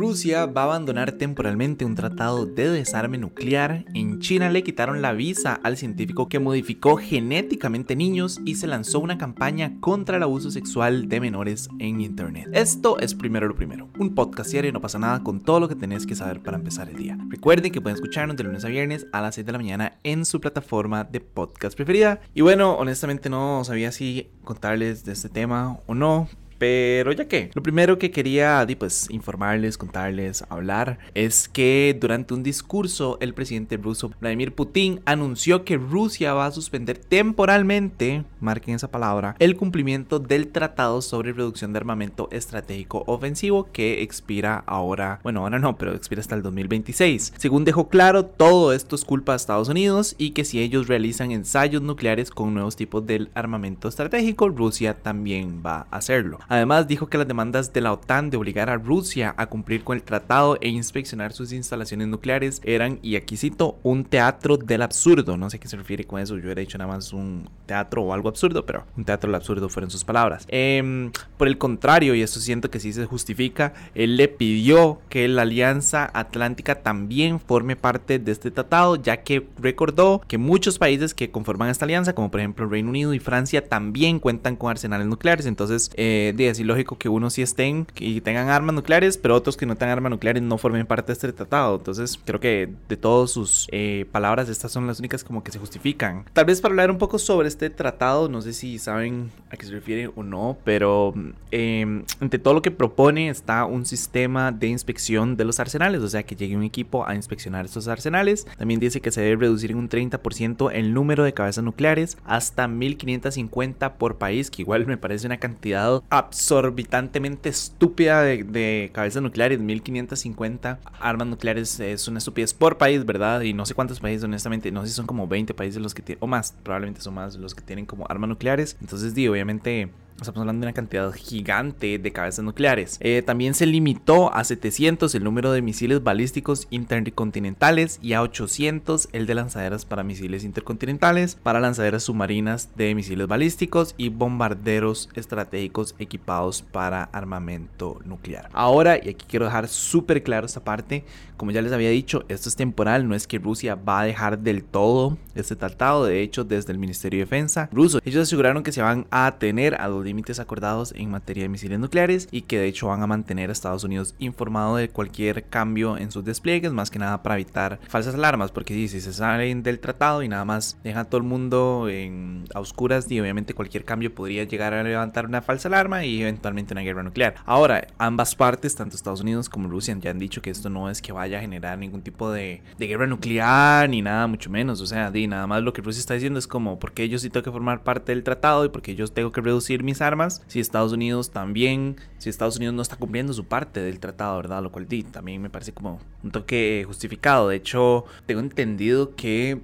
Rusia va a abandonar temporalmente un tratado de desarme nuclear. En China le quitaron la visa al científico que modificó genéticamente niños y se lanzó una campaña contra el abuso sexual de menores en Internet. Esto es primero lo primero. Un podcast diario no pasa nada con todo lo que tenés que saber para empezar el día. Recuerden que pueden escucharnos de lunes a viernes a las 6 de la mañana en su plataforma de podcast preferida. Y bueno, honestamente no sabía si contarles de este tema o no, pero ya que, lo primero que quería pues, informarles, contarles, hablar, es que durante un discurso el presidente ruso Vladimir Putin anunció que Rusia va a suspender temporalmente, marquen esa palabra, el cumplimiento del tratado sobre reducción de armamento estratégico ofensivo que expira ahora, bueno, ahora no, pero expira hasta el 2026. Según dejó claro, todo esto es culpa de Estados Unidos y que si ellos realizan ensayos nucleares con nuevos tipos de armamento estratégico, Rusia también va a hacerlo. Además, dijo que las demandas de la OTAN de obligar a Rusia a cumplir con el tratado e inspeccionar sus instalaciones nucleares eran, y aquí cito, un teatro del absurdo. No sé a qué se refiere con eso, yo he dicho nada más un teatro o algo absurdo, pero un teatro del absurdo fueron sus palabras. Em, por el contrario, y esto siento que sí se justifica, él le pidió que la Alianza Atlántica también forme parte de este tratado, ya que recordó que muchos países que conforman esta alianza, como por ejemplo Reino Unido y Francia, también cuentan con arsenales nucleares. Entonces, eh, es ilógico que unos sí estén y tengan armas nucleares, pero otros que no tengan armas nucleares no formen parte de este tratado. Entonces, creo que de todas sus eh, palabras, estas son las únicas como que se justifican. Tal vez para hablar un poco sobre este tratado, no sé si saben a qué se refiere o no, pero eh, entre todo lo que propone está un sistema de inspección de los arsenales, o sea, que llegue un equipo a inspeccionar estos arsenales. También dice que se debe reducir en un 30% el número de cabezas nucleares hasta 1550 por país, que igual me parece una cantidad absorbitantemente estúpida de, cabezas nucleares, 1550 armas nucleares es una estupidez por país, ¿verdad? Y no sé cuántos países, honestamente, no sé si son como 20 países los que tienen, o más, probablemente son más los que tienen como armas nucleares. Entonces, digo, obviamente Estamos hablando de una cantidad gigante de cabezas nucleares. Eh, también se limitó a 700 el número de misiles balísticos intercontinentales y a 800 el de lanzaderas para misiles intercontinentales, para lanzaderas submarinas de misiles balísticos y bombarderos estratégicos equipados para armamento nuclear. Ahora, y aquí quiero dejar súper claro esta parte, como ya les había dicho, esto es temporal, no es que Rusia va a dejar del todo este tratado. De hecho, desde el Ministerio de Defensa ruso, ellos aseguraron que se van a tener a los límites acordados en materia de misiles nucleares y que de hecho van a mantener a Estados Unidos informado de cualquier cambio en sus despliegues, más que nada para evitar falsas alarmas, porque si se salen del tratado y nada más dejan a todo el mundo en, a oscuras y obviamente cualquier cambio podría llegar a levantar una falsa alarma y eventualmente una guerra nuclear. Ahora, ambas partes, tanto Estados Unidos como Rusia, ya han dicho que esto no es que vaya a generar ningún tipo de, de guerra nuclear ni nada, mucho menos. O sea, di, nada más lo que Rusia está diciendo es como, porque ellos sí tengo que formar parte del tratado y porque yo tengo que reducir mis armas, si Estados Unidos también, si Estados Unidos no está cumpliendo su parte del tratado, ¿verdad? Lo cual también me parece como un toque justificado. De hecho, tengo entendido que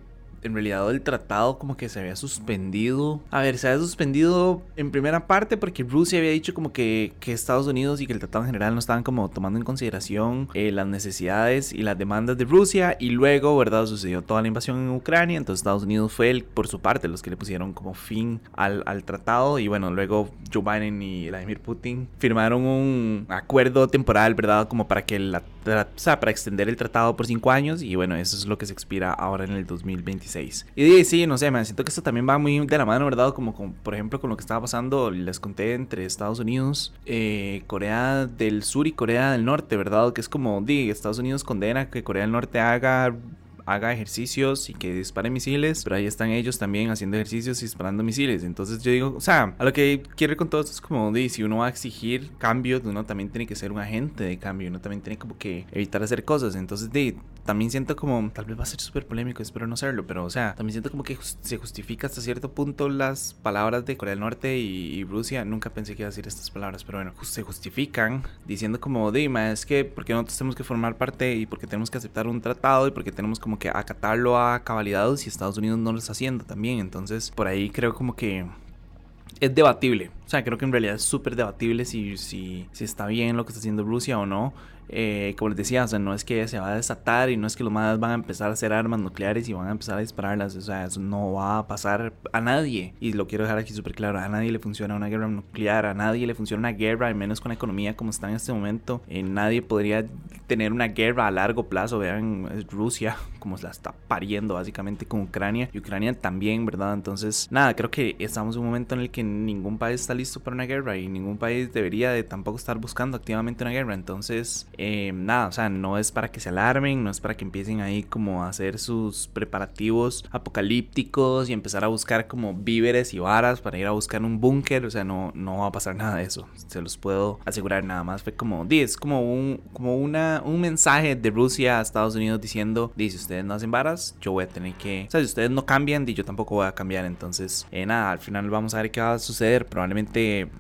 en realidad el tratado como que se había suspendido. A ver, se había suspendido en primera parte porque Rusia había dicho como que, que Estados Unidos y que el tratado en general no estaban como tomando en consideración eh, las necesidades y las demandas de Rusia. Y luego, ¿verdad? Sucedió toda la invasión en Ucrania. Entonces Estados Unidos fue el, por su parte los que le pusieron como fin al, al tratado. Y bueno, luego Joe Biden y Vladimir Putin firmaron un acuerdo temporal, ¿verdad? Como para que la, o para extender el tratado por cinco años. Y bueno, eso es lo que se expira ahora en el 2026. Y sí, no sé, me siento que esto también va muy de la mano, ¿verdad? Como, por ejemplo con lo que estaba pasando, les conté entre Estados Unidos, eh, Corea del Sur y Corea del Norte, ¿verdad? Que es como, di, Estados Unidos condena que Corea del Norte haga haga ejercicios y que dispare misiles, pero ahí están ellos también haciendo ejercicios y disparando misiles. Entonces yo digo, o sea, a lo que quiero con todo esto es como, si uno va a exigir cambios, uno también tiene que ser un agente de cambio, uno también tiene como que evitar hacer cosas. Entonces, de, también siento como, tal vez va a ser súper polémico, espero no serlo, pero o sea, también siento como que se justifica hasta cierto punto las palabras de Corea del Norte y, Rusia. Nunca pensé que iba a decir estas palabras, pero bueno, se justifican diciendo como, Dima, es que porque nosotros tenemos que formar parte y porque tenemos que aceptar un tratado y porque tenemos como que acatarlo a cabalidad si Estados Unidos no lo está haciendo también. Entonces, por ahí creo como que es debatible. O sea, creo que en realidad es súper debatible si, si, si está bien lo que está haciendo Rusia o no. Eh, como les decía, o sea, no es que se va a desatar y no es que los más van a empezar a hacer armas nucleares y van a empezar a dispararlas. O sea, eso no va a pasar a nadie. Y lo quiero dejar aquí súper claro: a nadie le funciona una guerra nuclear, a nadie le funciona una guerra, al menos con la economía como está en este momento. Eh, nadie podría tener una guerra a largo plazo. Vean, es Rusia como se la está pariendo básicamente con Ucrania y Ucrania también, ¿verdad? Entonces, nada, creo que estamos en un momento en el que ningún país está listo para una guerra y ningún país debería de tampoco estar buscando activamente una guerra. Entonces, eh, nada, o sea, no es para que se alarmen, no es para que empiecen ahí como a hacer sus preparativos apocalípticos y empezar a buscar como víveres y varas para ir a buscar un búnker. O sea, no, no va a pasar nada de eso. Se los puedo asegurar nada más. Fue como, es como un, como una, un mensaje de Rusia a Estados Unidos diciendo, dice, ustedes no hacen varas, yo voy a tener que, o sea, si ustedes no cambian, y yo tampoco voy a cambiar. Entonces, eh, nada, al final vamos a ver qué va a suceder.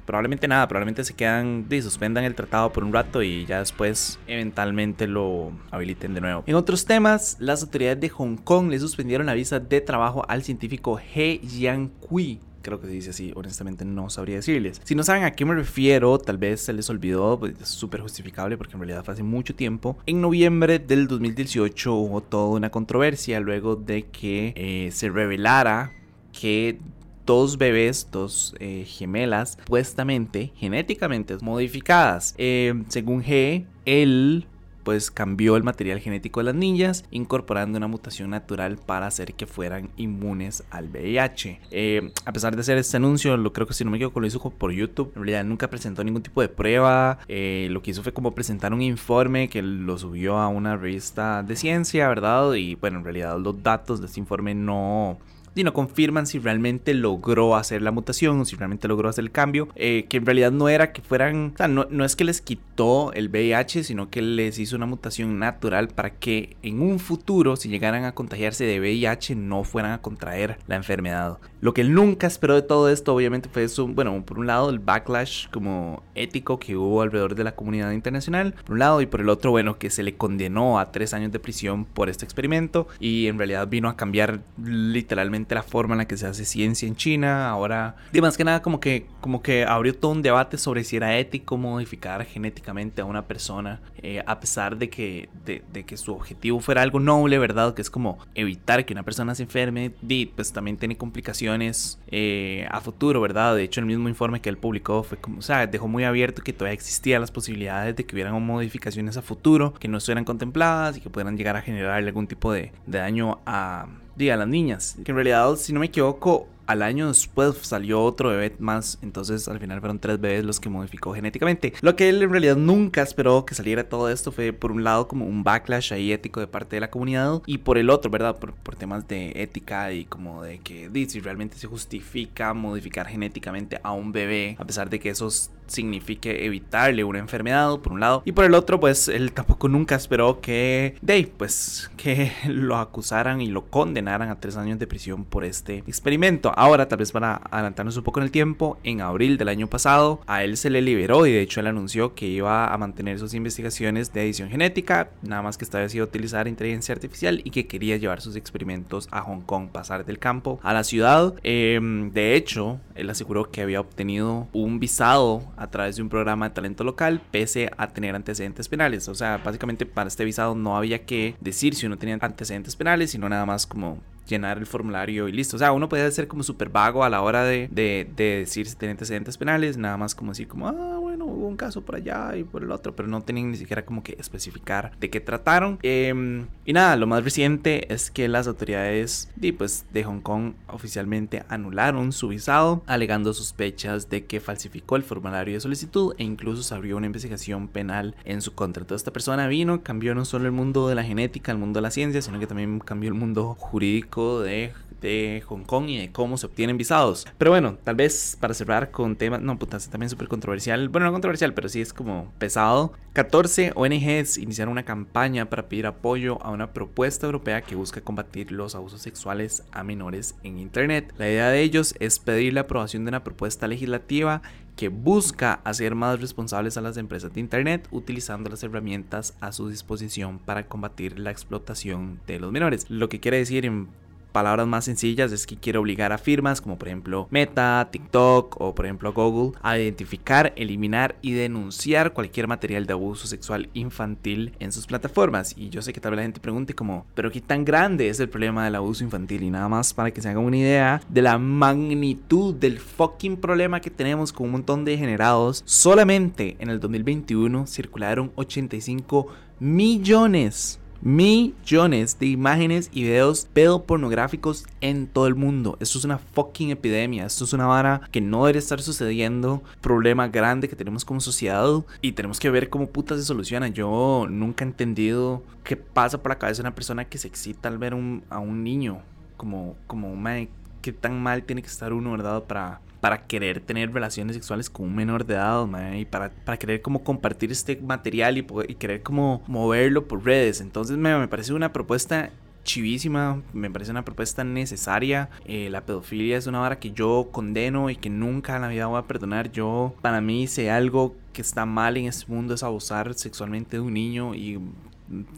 Probablemente, nada, probablemente se quedan, y suspendan el tratado por un rato y ya después eventualmente lo habiliten de nuevo. En otros temas, las autoridades de Hong Kong le suspendieron la visa de trabajo al científico He Jiankui creo que se dice así, honestamente no sabría decirles. Si no saben a qué me refiero, tal vez se les olvidó, pues es súper justificable porque en realidad fue hace mucho tiempo. En noviembre del 2018 hubo toda una controversia luego de que eh, se revelara que dos bebés, dos eh, gemelas, supuestamente genéticamente modificadas. Eh, según G, él pues cambió el material genético de las niñas, incorporando una mutación natural para hacer que fueran inmunes al VIH. Eh, a pesar de hacer este anuncio, lo creo que si no me equivoco lo hizo por YouTube, en realidad nunca presentó ningún tipo de prueba, lo que hizo fue como presentar un informe que lo subió a una revista de ciencia, ¿verdad? Y bueno, en realidad los datos de este informe no y no confirman si realmente logró hacer la mutación, si realmente logró hacer el cambio, eh, que en realidad no era que fueran, o sea, no, no, es que les quitó el VIH, sino que les hizo una mutación natural para que en un futuro, si llegaran a contagiarse de VIH, no fueran a contraer la enfermedad. Lo que él nunca esperó de todo esto, obviamente, fue eso, bueno, por un lado, el backlash como ético que hubo alrededor de la comunidad internacional, por un lado, y por el otro, bueno, que se le condenó a tres años de prisión por este experimento y en realidad vino a cambiar literalmente la forma en la que se hace ciencia en China. Ahora, de más que nada, como que, como que abrió todo un debate sobre si era ético modificar genéticamente a una persona, eh, a pesar de que, de, que su objetivo fuera algo noble, ¿verdad? Que es como evitar que una persona se enferme, y pues también tiene complicaciones eh, a futuro, ¿verdad? De hecho, el mismo informe que él publicó fue como, o sea, dejó muy abierto que todavía existían las posibilidades de que hubieran modificaciones a futuro que no estuvieran contempladas y que pudieran llegar a generar algún tipo de, de daño a diga, las niñas. Que en realidad, si no me equivoco, al año después salió otro bebé más, entonces al final fueron tres bebés los que modificó genéticamente. Lo que él en realidad nunca esperó que saliera todo esto fue por un lado como un backlash ahí ético de parte de la comunidad y por el otro, ¿verdad? Por, temas de ética y como de que si realmente se justifica modificar genéticamente a un bebé, a pesar de que eso signifique evitarle una enfermedad, por un lado, y por el otro, pues él tampoco nunca esperó que, de pues, que lo acusaran y lo condenaran a tres años de prisión por este experimento. Ahora, tal vez para adelantarnos un poco en el tiempo, en abril del año pasado, a él se le liberó y de hecho él anunció que iba a mantener sus investigaciones de edición genética, nada más que esta vez iba a utilizar inteligencia artificial y que quería llevar sus experimentos a Hong Kong, pasar del campo a la ciudad. Em, de hecho, él aseguró que había obtenido un visado a través de un programa de talento local, pese a tener antecedentes penales. O sea, básicamente para este visado no había que decir si uno tenía antecedentes penales, sino nada más como llenar el formulario y listo. O sea, uno puede ser como súper vago a la hora de, de, decir si tiene antecedentes penales, nada más como decir como, ah, bueno, hubo un caso por allá y por el otro, pero no tenían ni siquiera como que especificar de qué trataron. Em, y nada, lo más reciente es que las autoridades de, pues, de Hong Kong oficialmente anularon su visado, alegando sospechas de que falsificó el formulario de solicitud e incluso se abrió una investigación penal en su contra. Toda esta persona vino, cambió no solo el mundo de la genética, el mundo de la ciencia, sino que también cambió el mundo jurídico de de Hong Kong y de cómo se obtienen visados. Pero bueno, tal vez para cerrar con temas, no, puta, también súper controversial. Bueno, no controversial, pero sí es como pesado. 14 ONGs iniciaron una campaña para pedir apoyo a una propuesta europea que busca combatir los abusos sexuales a menores en Internet. La idea de ellos es pedir la aprobación de una propuesta legislativa que busca hacer más responsables a las empresas de Internet utilizando las herramientas a su disposición para combatir la explotación de los menores. Lo que quiere decir en palabras más sencillas es que quiere obligar a firmas como por ejemplo Meta, TikTok o por ejemplo Google a identificar, eliminar y denunciar cualquier material de abuso sexual infantil en sus plataformas. Y yo sé que tal vez la gente pregunte como, pero qué tan grande es el problema del abuso infantil y nada más para que se hagan una idea de la magnitud del fucking problema que tenemos con un montón de degenerados. Solamente en el 2021 circularon 85 millones millones de imágenes y videos pedopornográficos en todo el mundo. Esto es una fucking epidemia. Esto es una vara que no debería estar sucediendo. Problema grande que tenemos como sociedad y tenemos que ver cómo puta se soluciona. Yo nunca he entendido qué pasa por la cabeza de una persona que se excita al ver a un niño. Como, como, man, qué tan mal tiene que estar uno, ¿verdad? Para para querer tener relaciones sexuales con un menor de edad, y para, para querer como compartir este material y, querer como moverlo por redes. Entonces me, me parece una propuesta chivísima, me parece una propuesta necesaria. Eh, la pedofilia es una vara que yo condeno y que nunca en la vida voy a perdonar. Yo, para mí, si algo que está mal en este mundo es abusar sexualmente de un niño y, o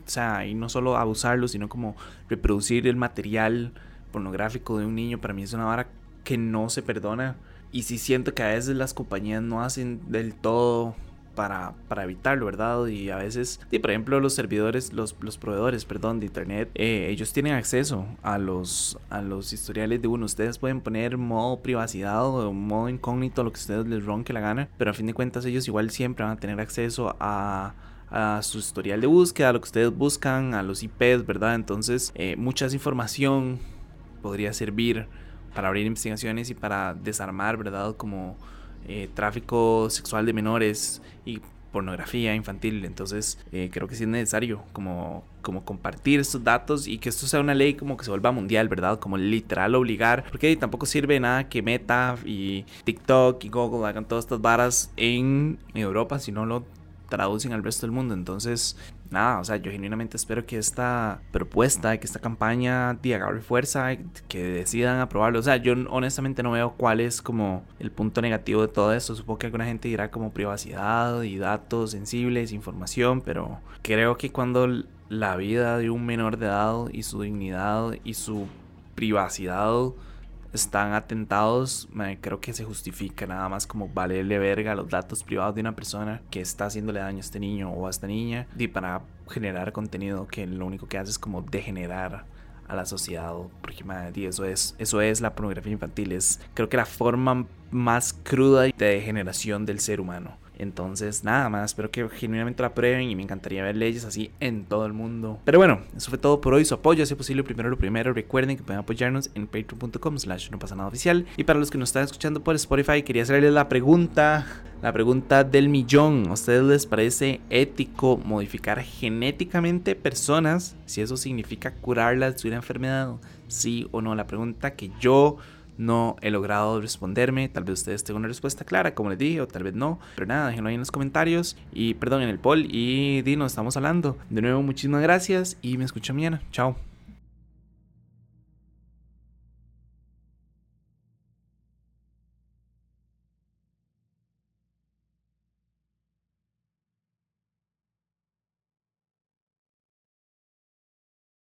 sea, y no solo abusarlo, sino como reproducir el material pornográfico de un niño. Para mí es una vara que no se perdona. Y sí siento que a veces las compañías no hacen del todo para, para evitarlo, ¿verdad? Y a veces, y por ejemplo, los servidores, los, los proveedores, perdón, de internet, eh, ellos tienen acceso a los, a los historiales de uno. Ustedes pueden poner modo privacidad o modo incógnito, lo que ustedes les ronque la gana, pero a fin de cuentas ellos igual siempre van a tener acceso a a su historial de búsqueda, a lo que ustedes buscan, a los IPs, ¿verdad? Entonces, eh, mucha información podría servir para abrir investigaciones y para desarmar, ¿verdad? Como eh, tráfico sexual de menores y pornografía infantil. Entonces eh, creo que sí es necesario como, como compartir estos datos y que esto sea una ley como que se vuelva mundial, ¿verdad? Como literal obligar. Porque tampoco sirve nada que Meta y TikTok y Google hagan todas estas varas en Europa si no lo traducen al resto del mundo. Entonces nada, o sea, yo genuinamente espero que esta propuesta, que esta campaña de agarre fuerza, que decidan aprobarlo. O sea, yo honestamente no veo cuál es como el punto negativo de todo esto. Supongo que alguna gente dirá como privacidad y datos sensibles, información, pero creo que cuando la vida de un menor de edad y su dignidad y su privacidad están atentados, creo que se justifica nada más como valerle verga los datos privados de una persona que está haciéndole daño a este niño o a esta niña y para generar contenido que lo único que hace es como degenerar a la sociedad porque eso es eso es la pornografía infantil es creo que la forma más cruda de degeneración del ser humano entonces, nada más, espero que genuinamente la prueben y me encantaría ver leyes así en todo el mundo. Pero bueno, eso fue todo por hoy. Su apoyo, si es posible, primero lo primero. Recuerden que pueden apoyarnos en patreon.com slash no pasa nada oficial. Y para los que nos están escuchando por Spotify, quería hacerles la pregunta, la pregunta del millón. ¿A ustedes les parece ético modificar genéticamente personas si eso significa curarlas de una enfermedad? Sí o no. La pregunta que yo no he logrado responderme. Tal vez ustedes tengan una respuesta clara, como les dije, o tal vez no. Pero nada, déjenlo ahí en los comentarios. Y perdón, en el poll. Y dinos, estamos hablando. De nuevo, muchísimas gracias y me escucho mañana. Chao.